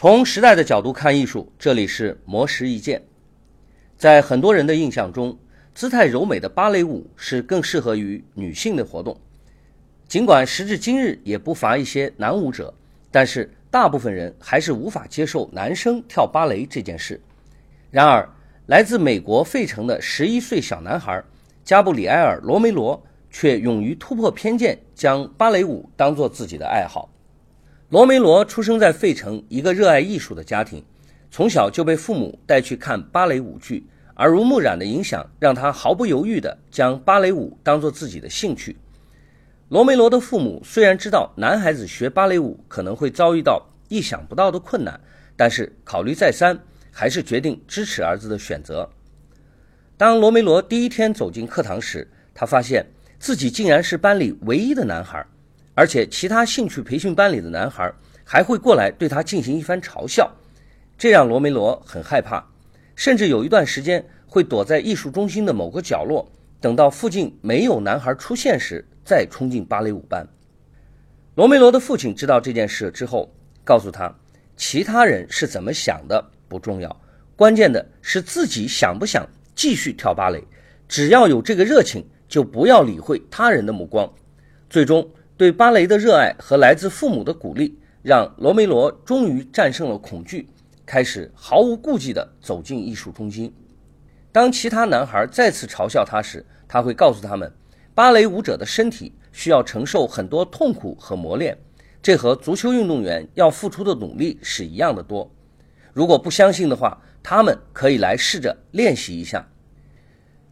从时代的角度看艺术，这里是魔石一见。在很多人的印象中，姿态柔美的芭蕾舞是更适合于女性的活动。尽管时至今日也不乏一些男舞者，但是大部分人还是无法接受男生跳芭蕾这件事。然而，来自美国费城的十一岁小男孩加布里埃尔·罗梅罗却勇于突破偏见，将芭蕾舞当做自己的爱好。罗梅罗出生在费城一个热爱艺术的家庭，从小就被父母带去看芭蕾舞剧，耳濡目染的影响让他毫不犹豫地将芭蕾舞当做自己的兴趣。罗梅罗的父母虽然知道男孩子学芭蕾舞可能会遭遇到意想不到的困难，但是考虑再三，还是决定支持儿子的选择。当罗梅罗第一天走进课堂时，他发现自己竟然是班里唯一的男孩。而且，其他兴趣培训班里的男孩还会过来对他进行一番嘲笑，这让罗梅罗很害怕，甚至有一段时间会躲在艺术中心的某个角落，等到附近没有男孩出现时再冲进芭蕾舞班。罗梅罗的父亲知道这件事之后，告诉他，其他人是怎么想的不重要，关键的是自己想不想继续跳芭蕾，只要有这个热情，就不要理会他人的目光，最终。对芭蕾的热爱和来自父母的鼓励，让罗梅罗终于战胜了恐惧，开始毫无顾忌地走进艺术中心。当其他男孩再次嘲笑他时，他会告诉他们，芭蕾舞者的身体需要承受很多痛苦和磨练，这和足球运动员要付出的努力是一样的多。如果不相信的话，他们可以来试着练习一下。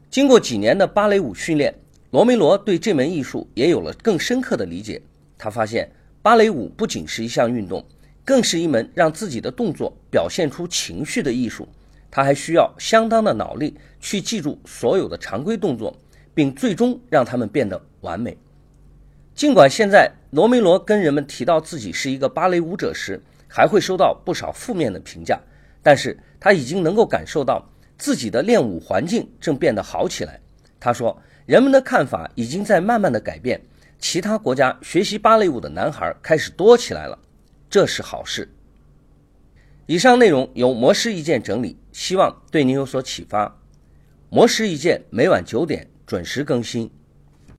经过几年的芭蕾舞训练。罗梅罗对这门艺术也有了更深刻的理解。他发现，芭蕾舞不仅是一项运动，更是一门让自己的动作表现出情绪的艺术。他还需要相当的脑力去记住所有的常规动作，并最终让他们变得完美。尽管现在罗梅罗跟人们提到自己是一个芭蕾舞者时，还会收到不少负面的评价，但是他已经能够感受到自己的练舞环境正变得好起来。他说。人们的看法已经在慢慢的改变，其他国家学习芭蕾舞的男孩开始多起来了，这是好事。以上内容由魔师一见整理，希望对您有所启发。魔师一见每晚九点准时更新。